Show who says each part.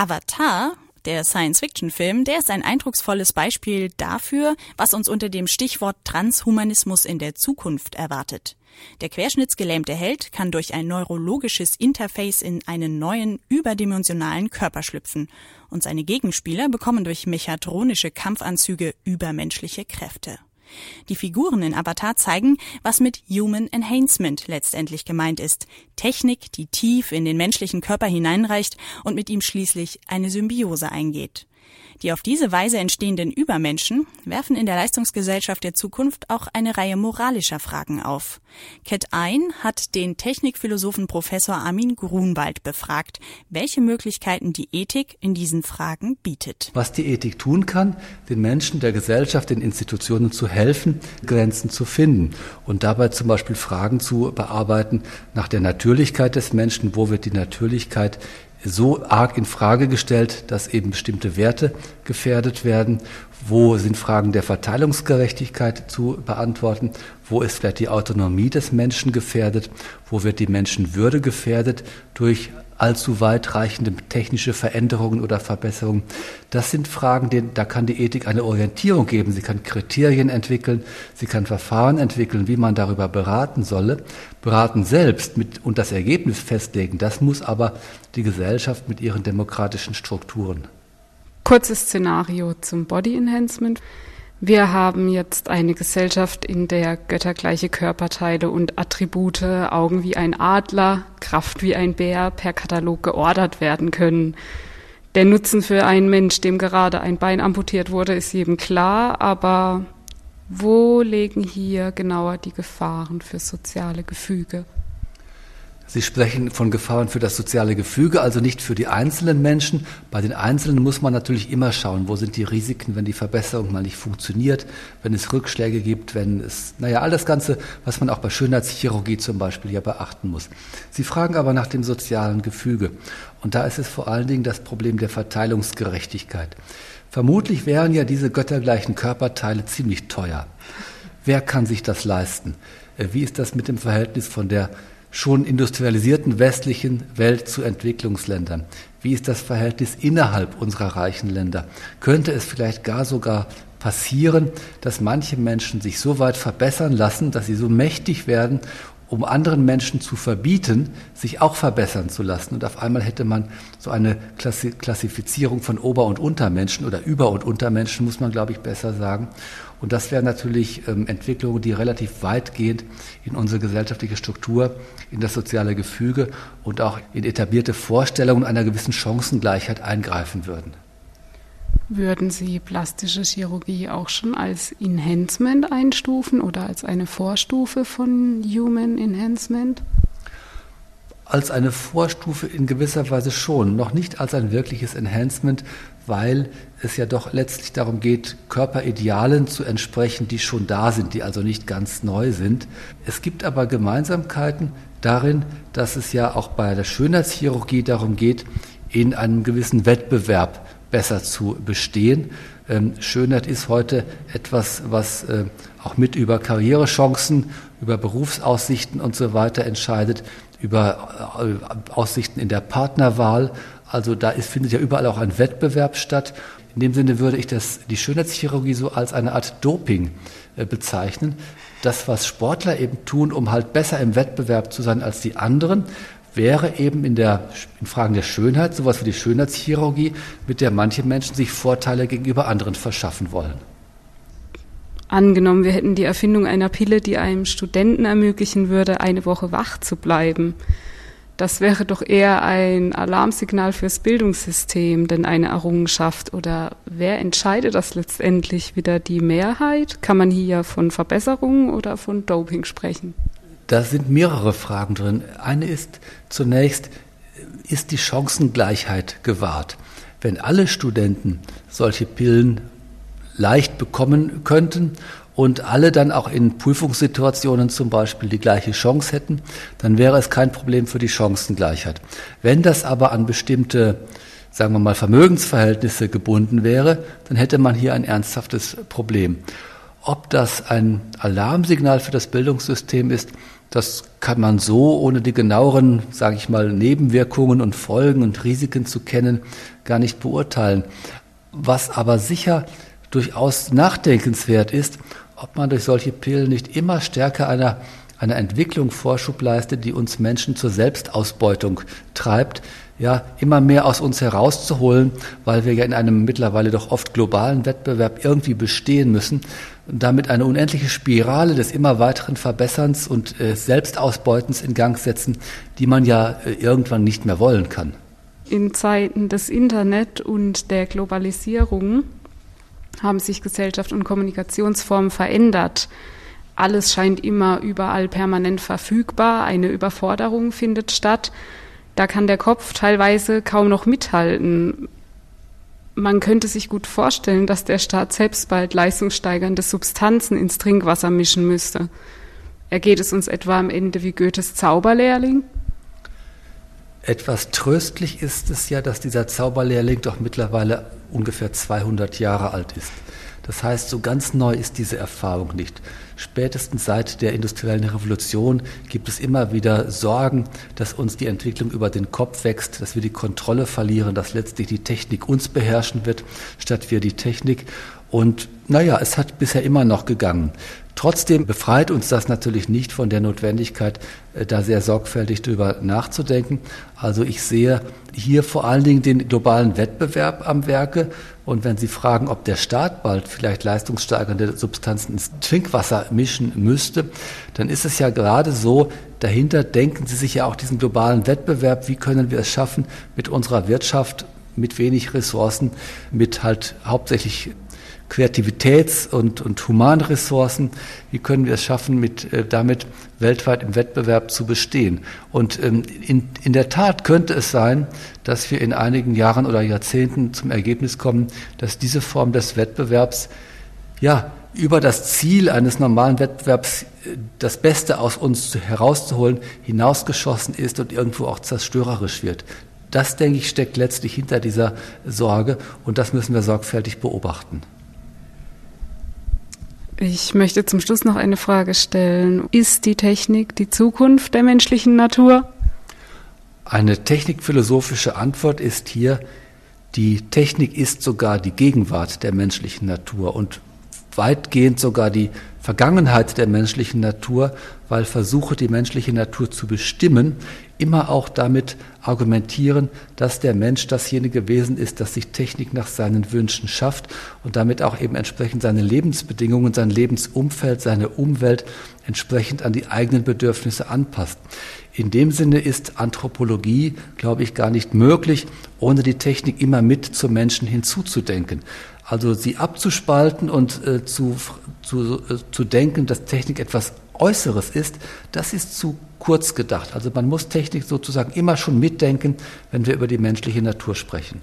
Speaker 1: Avatar, der Science-Fiction-Film, der ist ein eindrucksvolles Beispiel dafür, was uns unter dem Stichwort Transhumanismus in der Zukunft erwartet. Der querschnittsgelähmte Held kann durch ein neurologisches Interface in einen neuen, überdimensionalen Körper schlüpfen und seine Gegenspieler bekommen durch mechatronische Kampfanzüge übermenschliche Kräfte. Die Figuren in Avatar zeigen, was mit Human Enhancement letztendlich gemeint ist. Technik, die tief in den menschlichen Körper hineinreicht und mit ihm schließlich eine Symbiose eingeht. Die auf diese Weise entstehenden Übermenschen werfen in der Leistungsgesellschaft der Zukunft auch eine Reihe moralischer Fragen auf. Cat Ein hat den Technikphilosophen Professor Armin Grunwald befragt, welche Möglichkeiten die Ethik in diesen Fragen bietet.
Speaker 2: Was die Ethik tun kann, den Menschen, der Gesellschaft, den Institutionen zu helfen, Grenzen zu finden und dabei zum Beispiel Fragen zu bearbeiten nach der Natürlichkeit des Menschen, wo wird die Natürlichkeit so arg in Frage gestellt, dass eben bestimmte Werte gefährdet werden? Wo sind Fragen der Verteilungsgerechtigkeit zu beantworten? Wo ist vielleicht die Autonomie des Menschen gefährdet? Wo wird die Menschenwürde gefährdet durch allzu weitreichende technische Veränderungen oder Verbesserungen. Das sind Fragen, denen, da kann die Ethik eine Orientierung geben. Sie kann Kriterien entwickeln, sie kann Verfahren entwickeln, wie man darüber beraten solle. Beraten selbst mit, und das Ergebnis festlegen, das muss aber die Gesellschaft mit ihren demokratischen Strukturen.
Speaker 3: Kurzes Szenario zum Body Enhancement. Wir haben jetzt eine Gesellschaft, in der göttergleiche Körperteile und Attribute, Augen wie ein Adler, Kraft wie ein Bär per Katalog geordert werden können. Der Nutzen für einen Mensch, dem gerade ein Bein amputiert wurde, ist jedem klar, aber wo liegen hier genauer die Gefahren für soziale Gefüge?
Speaker 2: Sie sprechen von Gefahren für das soziale Gefüge, also nicht für die einzelnen Menschen. Bei den Einzelnen muss man natürlich immer schauen, wo sind die Risiken, wenn die Verbesserung mal nicht funktioniert, wenn es Rückschläge gibt, wenn es, naja, all das Ganze, was man auch bei Schönheitschirurgie zum Beispiel ja beachten muss. Sie fragen aber nach dem sozialen Gefüge. Und da ist es vor allen Dingen das Problem der Verteilungsgerechtigkeit. Vermutlich wären ja diese göttergleichen Körperteile ziemlich teuer. Wer kann sich das leisten? Äh, wie ist das mit dem Verhältnis von der schon industrialisierten westlichen Welt zu Entwicklungsländern? Wie ist das Verhältnis innerhalb unserer reichen Länder? Könnte es vielleicht gar sogar passieren, dass manche Menschen sich so weit verbessern lassen, dass sie so mächtig werden um anderen Menschen zu verbieten, sich auch verbessern zu lassen. Und auf einmal hätte man so eine Klassifizierung von Ober- und Untermenschen oder Über- und Untermenschen, muss man, glaube ich, besser sagen. Und das wären natürlich ähm, Entwicklungen, die relativ weitgehend in unsere gesellschaftliche Struktur, in das soziale Gefüge und auch in etablierte Vorstellungen einer gewissen Chancengleichheit eingreifen würden.
Speaker 3: Würden Sie plastische Chirurgie auch schon als Enhancement einstufen oder als eine Vorstufe von Human Enhancement?
Speaker 2: Als eine Vorstufe in gewisser Weise schon, noch nicht als ein wirkliches Enhancement, weil es ja doch letztlich darum geht, Körperidealen zu entsprechen, die schon da sind, die also nicht ganz neu sind. Es gibt aber Gemeinsamkeiten darin, dass es ja auch bei der Schönheitschirurgie darum geht, in einem gewissen Wettbewerb besser zu bestehen. Ähm, Schönheit ist heute etwas, was äh, auch mit über Karrierechancen, über Berufsaussichten und so weiter entscheidet, über äh, Aussichten in der Partnerwahl. Also da ist, findet ja überall auch ein Wettbewerb statt. In dem Sinne würde ich das, die Schönheitschirurgie so als eine Art Doping äh, bezeichnen. Das, was Sportler eben tun, um halt besser im Wettbewerb zu sein als die anderen, wäre eben in, der, in Fragen der Schönheit sowas wie die Schönheitschirurgie, mit der manche Menschen sich Vorteile gegenüber anderen verschaffen wollen.
Speaker 3: Angenommen, wir hätten die Erfindung einer Pille, die einem Studenten ermöglichen würde, eine Woche wach zu bleiben. Das wäre doch eher ein Alarmsignal fürs Bildungssystem, denn eine Errungenschaft. Oder wer entscheidet das letztendlich? Wieder die Mehrheit? Kann man hier von Verbesserungen oder von Doping sprechen?
Speaker 2: Da sind mehrere Fragen drin. Eine ist zunächst, ist die Chancengleichheit gewahrt? Wenn alle Studenten solche Pillen leicht bekommen könnten und alle dann auch in Prüfungssituationen zum Beispiel die gleiche Chance hätten, dann wäre es kein Problem für die Chancengleichheit. Wenn das aber an bestimmte sagen wir mal, Vermögensverhältnisse gebunden wäre, dann hätte man hier ein ernsthaftes Problem. Ob das ein Alarmsignal für das Bildungssystem ist, Das kann man so, ohne die genaueren, sage ich mal, Nebenwirkungen und Folgen und Risiken zu kennen, gar nicht beurteilen. Was aber sicher durchaus nachdenkenswert ist, ob man durch solche Pillen nicht immer stärker einer, einer Entwicklung Vorschub leistet, die uns Menschen zur Selbstausbeutung treibt, ja, immer mehr aus uns herauszuholen, weil wir ja in einem mittlerweile doch oft globalen Wettbewerb irgendwie bestehen müssen und damit eine unendliche Spirale des immer weiteren Verbesserns und äh, Selbstausbeutens in Gang setzen, die man ja äh, irgendwann nicht mehr wollen kann.
Speaker 3: In Zeiten des Internet und der Globalisierung haben sich Gesellschaft und Kommunikationsformen verändert. Alles scheint immer überall permanent verfügbar, eine Überforderung findet statt. Da kann der Kopf teilweise kaum noch mithalten. Man könnte sich gut vorstellen, dass der Staat selbst bald leistungssteigernde Substanzen ins Trinkwasser mischen müsste. Ergeht es uns etwa am Ende wie Goethes Zauberlehrling?
Speaker 2: Etwas tröstlich ist es ja, dass dieser Zauberlehrling doch mittlerweile ungefähr 200 Jahre alt ist. Das heißt, so ganz neu ist diese Erfahrung nicht. Spätestens seit der industriellen Revolution gibt es immer wieder Sorgen, dass uns die Entwicklung über den Kopf wächst, dass wir die Kontrolle verlieren, dass letztlich die Technik uns beherrschen wird, statt wir die Technik. Und naja, es hat bisher immer noch gegangen. Trotzdem befreit uns das natürlich nicht von der Notwendigkeit, äh, da sehr sorgfältig drüber nachzudenken. Also ich sehe hier vor allen Dingen den globalen Wettbewerb am Werke. Und wenn Sie fragen, ob der Staat bald vielleicht leistungssteigernde Substanzen ins Trinkwasser mischen müsste, dann ist es ja gerade so, dahinter denken Sie sich ja auch diesen globalen Wettbewerb, wie können wir es schaffen, mit unserer Wirtschaft mit wenig Ressourcen, mit halt hauptsächlich Kreativitäts- und, und Humanressourcen, wie können wir es schaffen, mit, äh, damit weltweit im Wettbewerb zu bestehen. Und ähm, in, in der Tat könnte es sein, dass wir in einigen Jahren oder Jahrzehnten zum Ergebnis kommen, dass diese Form des Wettbewerbs ja über das Ziel eines normalen Wettbewerbs äh, das Beste aus uns herauszuholen, hinausgeschossen ist und irgendwo auch zerstörerisch wird. Das, denke ich, steckt letztlich hinter dieser Sorge und das müssen wir sorgfältig beobachten.
Speaker 3: Ich möchte zum Schluss noch eine Frage stellen. Ist die Technik die Zukunft der menschlichen Natur?
Speaker 2: Eine technikphilosophische Antwort ist hier, die Technik ist sogar die Gegenwart der menschlichen Natur und weitgehend sogar die Vergangenheit der menschlichen Natur, weil Versuche, die menschliche Natur zu bestimmen, immer auch damit argumentieren, dass der Mensch dasjenige Wesen ist, das sich Technik nach seinen Wünschen schafft und damit auch eben entsprechend seine Lebensbedingungen, sein Lebensumfeld, seine Umwelt entsprechend an die eigenen Bedürfnisse anpasst. In dem Sinne ist Anthropologie, glaube ich, gar nicht möglich, ohne die Technik immer mit zum Menschen hinzuzudenken. Also sie abzuspalten und äh, zu, zu, äh, zu denken, dass Technik etwas Äußeres ist, das ist zu kurz gedacht. Also man muss Technik sozusagen immer schon mitdenken, wenn wir über die menschliche Natur sprechen.